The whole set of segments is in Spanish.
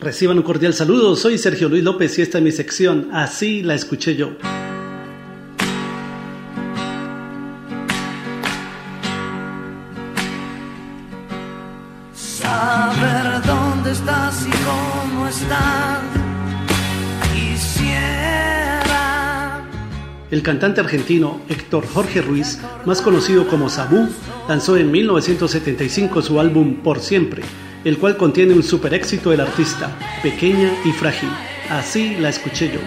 Reciban un cordial saludo, soy Sergio Luis López y esta es mi sección, así la escuché yo. Saber dónde estás y cómo estás. Quisiera. El cantante argentino Héctor Jorge Ruiz, más conocido como Sabú, lanzó en 1975 su álbum Por Siempre el cual contiene un super éxito del artista, Pequeña y Frágil. Así la escuché yo.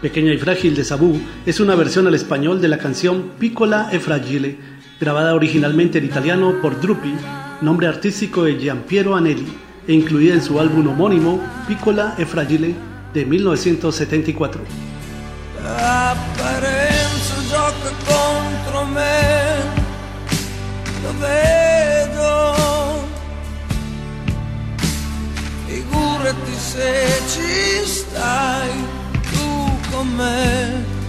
Pequeña y Frágil de Sabú es una versión al español de la canción Piccola e Fragile, grabada originalmente en italiano por Drupi, nombre artístico de Giampiero Anelli, e incluida en su álbum homónimo Piccola e Fragile de 1974. se ci man